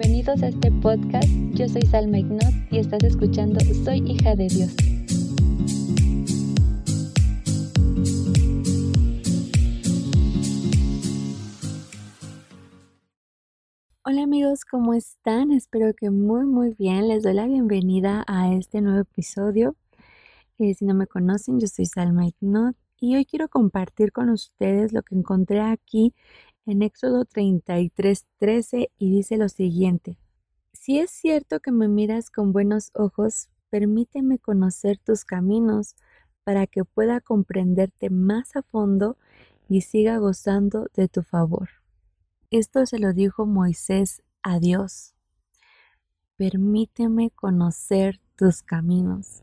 Bienvenidos a este podcast. Yo soy Salma Ignot y estás escuchando Soy hija de Dios. Hola amigos, ¿cómo están? Espero que muy muy bien. Les doy la bienvenida a este nuevo episodio. Eh, si no me conocen, yo soy Salma Ignot y hoy quiero compartir con ustedes lo que encontré aquí en Éxodo 33, 13 y dice lo siguiente. Si es cierto que me miras con buenos ojos, permíteme conocer tus caminos para que pueda comprenderte más a fondo y siga gozando de tu favor. Esto se lo dijo Moisés a Dios. Permíteme conocer tus caminos.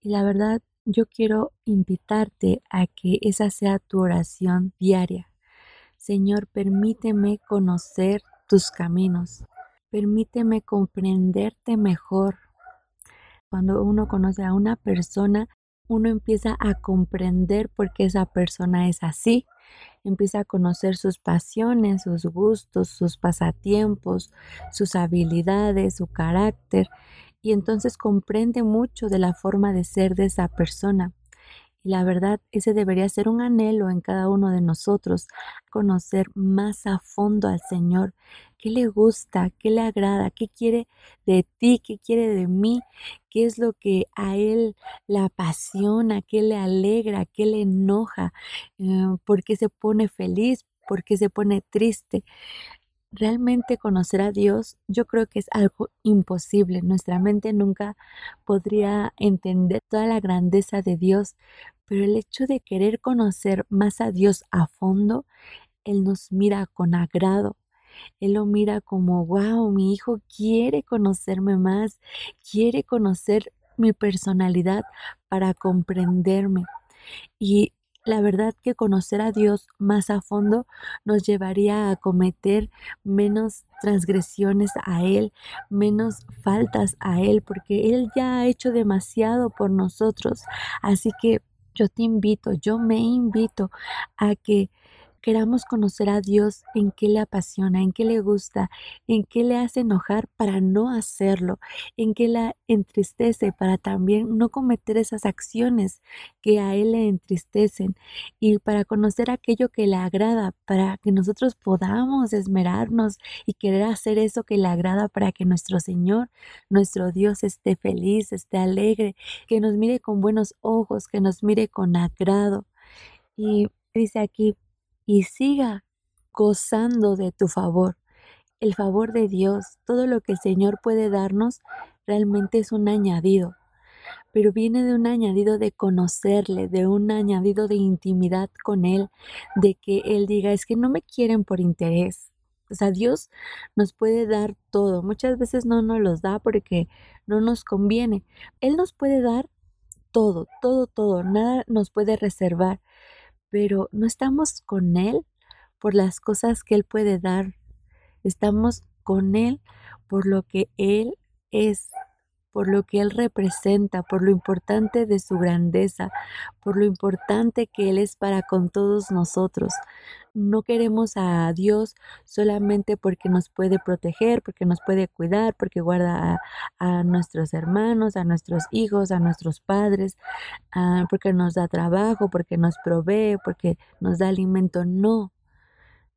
Y la verdad, yo quiero invitarte a que esa sea tu oración diaria. Señor, permíteme conocer tus caminos. Permíteme comprenderte mejor. Cuando uno conoce a una persona, uno empieza a comprender por qué esa persona es así. Empieza a conocer sus pasiones, sus gustos, sus pasatiempos, sus habilidades, su carácter. Y entonces comprende mucho de la forma de ser de esa persona. Y la verdad, ese debería ser un anhelo en cada uno de nosotros, conocer más a fondo al Señor, qué le gusta, qué le agrada, qué quiere de ti, qué quiere de mí, qué es lo que a Él le apasiona, qué le alegra, qué le enoja, eh, por qué se pone feliz, por qué se pone triste realmente conocer a Dios, yo creo que es algo imposible. Nuestra mente nunca podría entender toda la grandeza de Dios, pero el hecho de querer conocer más a Dios a fondo, Él nos mira con agrado. Él lo mira como, wow, mi hijo quiere conocerme más, quiere conocer mi personalidad para comprenderme. Y la verdad que conocer a Dios más a fondo nos llevaría a cometer menos transgresiones a Él, menos faltas a Él, porque Él ya ha hecho demasiado por nosotros. Así que yo te invito, yo me invito a que queramos conocer a Dios en qué le apasiona, en qué le gusta, en qué le hace enojar para no hacerlo, en qué la entristece para también no cometer esas acciones que a Él le entristecen y para conocer aquello que le agrada, para que nosotros podamos esmerarnos y querer hacer eso que le agrada para que nuestro Señor, nuestro Dios esté feliz, esté alegre, que nos mire con buenos ojos, que nos mire con agrado. Y dice aquí, y siga gozando de tu favor. El favor de Dios, todo lo que el Señor puede darnos, realmente es un añadido, pero viene de un añadido de conocerle, de un añadido de intimidad con Él, de que Él diga, es que no me quieren por interés. O sea, Dios nos puede dar todo. Muchas veces no nos los da porque no nos conviene. Él nos puede dar todo, todo, todo. Nada nos puede reservar pero no estamos con Él por las cosas que Él puede dar, estamos con Él por lo que Él es, por lo que Él representa, por lo importante de su grandeza, por lo importante que Él es para con todos nosotros. No queremos a Dios solamente porque nos puede proteger, porque nos puede cuidar, porque guarda a, nuestros hermanos, a nuestros hijos, a nuestros padres, ah, porque nos da trabajo, porque nos provee, porque nos da alimento. No,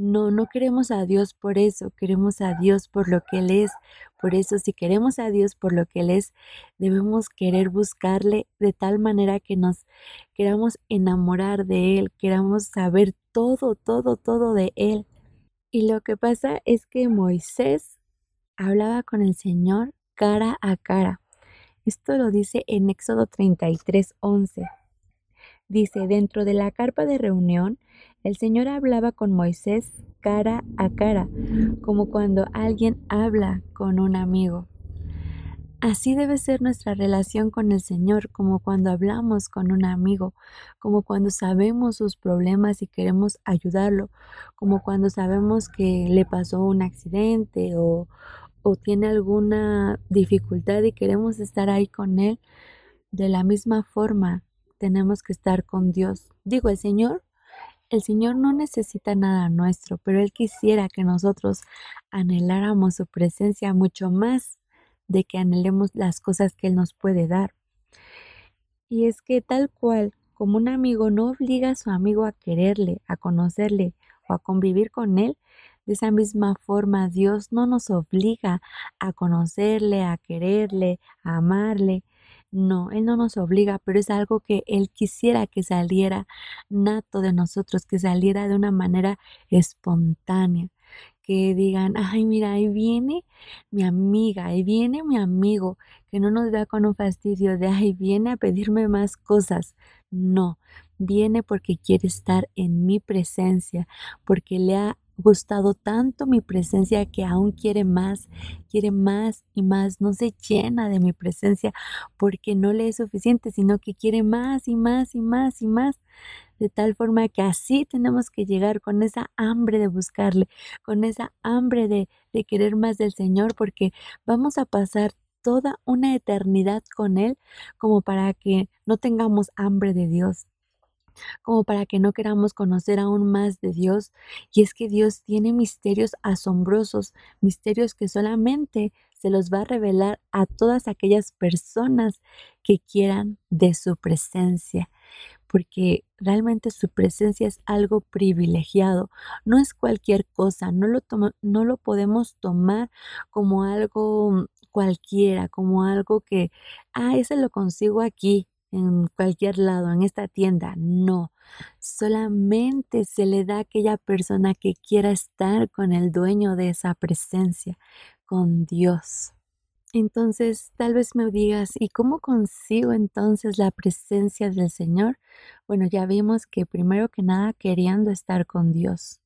no, no queremos a Dios por eso, queremos a Dios por lo que Él es. Por eso, si queremos a Dios por lo que Él es, debemos querer buscarle de tal manera que nos queramos enamorar de Él, queramos saber todo, todo, todo de Él. Y lo que pasa es que Moisés hablaba con el Señor cara a cara. Esto lo dice en Éxodo 33, 11. Dice, dentro de la carpa de reunión, el Señor hablaba con Moisés cara a cara, como cuando alguien habla con un amigo. Así debe ser nuestra relación con el Señor, como cuando hablamos con un amigo, como cuando sabemos sus problemas y queremos ayudarlo, como cuando sabemos que le pasó un accidente o, o tiene alguna dificultad y queremos estar ahí con él. De la misma forma, tenemos que estar con Dios. Digo, el Señor El Señor no necesita nada nuestro, pero Él quisiera que nosotros anheláramos su presencia mucho más de que anhelemos las cosas que Él nos puede dar. Y es que tal cual como un amigo no obliga a su amigo a quererle, a conocerle o a convivir con Él, de esa misma forma Dios no nos obliga a conocerle, a quererle, a amarle, no, Él no nos obliga, pero es algo que Él quisiera que saliera nato de nosotros, que saliera de una manera espontánea. Que digan, ay, mira, ahí viene mi amiga, ahí viene mi amigo, que no nos vea con un fastidio de, ay, viene a pedirme más cosas. No, viene porque quiere estar en mi presencia, porque le ha gustado tanto mi presencia que aún quiere más, quiere más y más, no se llena de mi presencia porque no le es suficiente, sino que quiere más y más y más y más. De tal forma que así tenemos que llegar con esa hambre de buscarle, con esa hambre de, de querer más del Señor, porque vamos a pasar toda una eternidad con Él como para que no tengamos hambre de Dios como para que no queramos conocer aún más de Dios. Y es que Dios tiene misterios asombrosos, misterios que solamente se los va a revelar a todas aquellas personas que quieran de su presencia porque realmente su presencia es algo privilegiado, no es cualquier cosa, no lo, no lo podemos tomar como algo cualquiera, como algo que, ah, ese lo consigo aquí, en cualquier lado, en esta tienda. No, solamente se le da a aquella persona que quiera estar con el dueño de esa presencia, con Dios. Entonces, tal vez me digas, ¿y cómo consigo entonces la presencia del Señor? Bueno, ya vimos que primero que nada queriendo estar con Dios,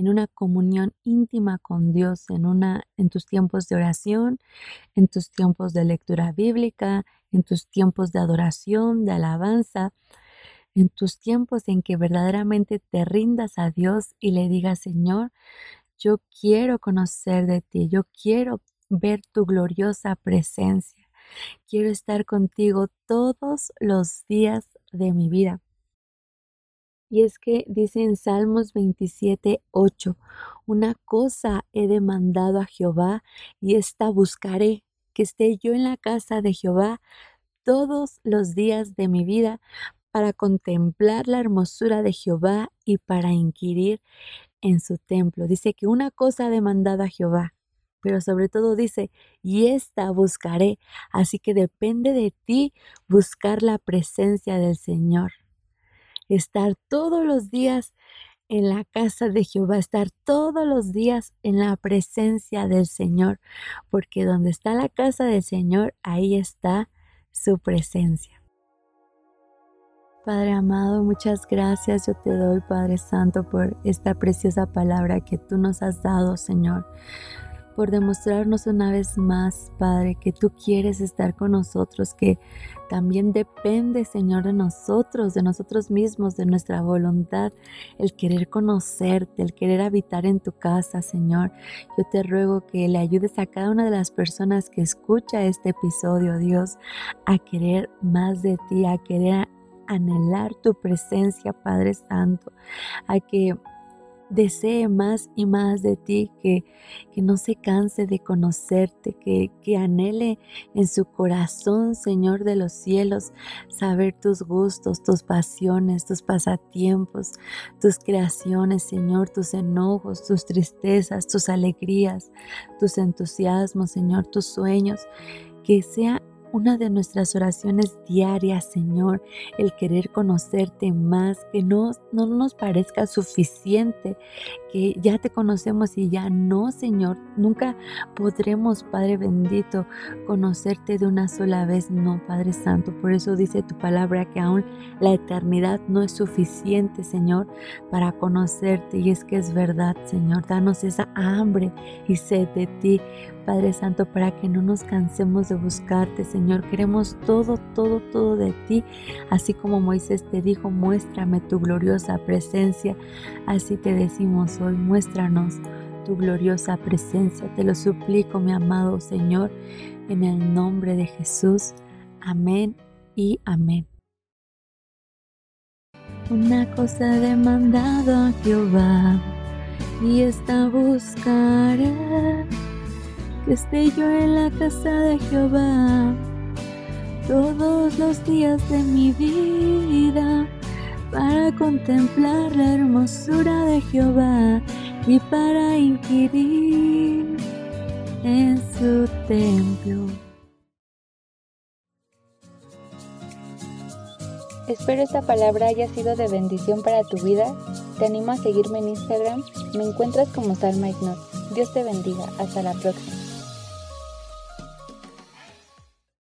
en una comunión íntima con Dios, en una en tus tiempos de oración, en tus tiempos de lectura bíblica, en tus tiempos de adoración, de alabanza, en tus tiempos en que verdaderamente te rindas a Dios y le digas, Señor, yo quiero conocer de ti, yo quiero ver tu gloriosa presencia, quiero estar contigo todos los días de mi vida. Y es que dice en Salmos 27, 8, una cosa he demandado a Jehová y esta buscaré, que esté yo en la casa de Jehová todos los días de mi vida para contemplar la hermosura de Jehová y para inquirir en su templo. Dice que una cosa ha demandado a Jehová, pero sobre todo dice, y esta buscaré. Así que depende de ti buscar la presencia del Señor. Estar todos los días en la casa de Jehová, estar todos los días en la presencia del Señor, porque donde está la casa del Señor, ahí está su presencia. Padre amado, muchas gracias yo te doy, Padre Santo, por esta preciosa palabra que tú nos has dado, Señor por demostrarnos una vez más, Padre, que tú quieres estar con nosotros, que también depende, Señor, de nosotros, de nosotros mismos, de nuestra voluntad, el querer conocerte, el querer habitar en tu casa, Señor. Yo te ruego que le ayudes a cada una de las personas que escucha este episodio, Dios, a querer más de ti, a querer anhelar tu presencia, Padre Santo, a que desee más y más de ti, que, que no se canse de conocerte, que, que anhele en su corazón, Señor de los cielos, saber tus gustos, tus pasiones, tus pasatiempos, tus creaciones, Señor, tus enojos, tus tristezas, tus alegrías, tus entusiasmos, Señor, tus sueños, que sea una de nuestras oraciones diarias, Señor, el querer conocerte más, que no, no nos parezca suficiente, que ya te conocemos y ya no, Señor. Nunca podremos, Padre bendito, conocerte de una sola vez, no, Padre Santo. Por eso dice tu palabra que aún la eternidad no es suficiente, Señor, para conocerte. Y es que es verdad, Señor. Danos esa hambre y sed de ti, Padre Santo, para que no nos cansemos de buscarte, Señor. Queremos todo, todo, todo de ti. Así como Moisés te dijo, muéstrame tu gloriosa presencia. Así te decimos hoy, muéstranos tu gloriosa presencia. Te lo suplico, mi amado Señor, en el nombre de Jesús. Amén y amén. Una cosa he demandado a Jehová y esta buscaré, que esté yo en la casa de Jehová todos los días de mi vida para contemplar la hermosura de Jehová y para inquirir en su templo. Espero esta palabra haya sido de bendición para tu vida. Te animo a seguirme en Instagram. Me encuentras como Salma Ignot. Dios te bendiga. Hasta la próxima.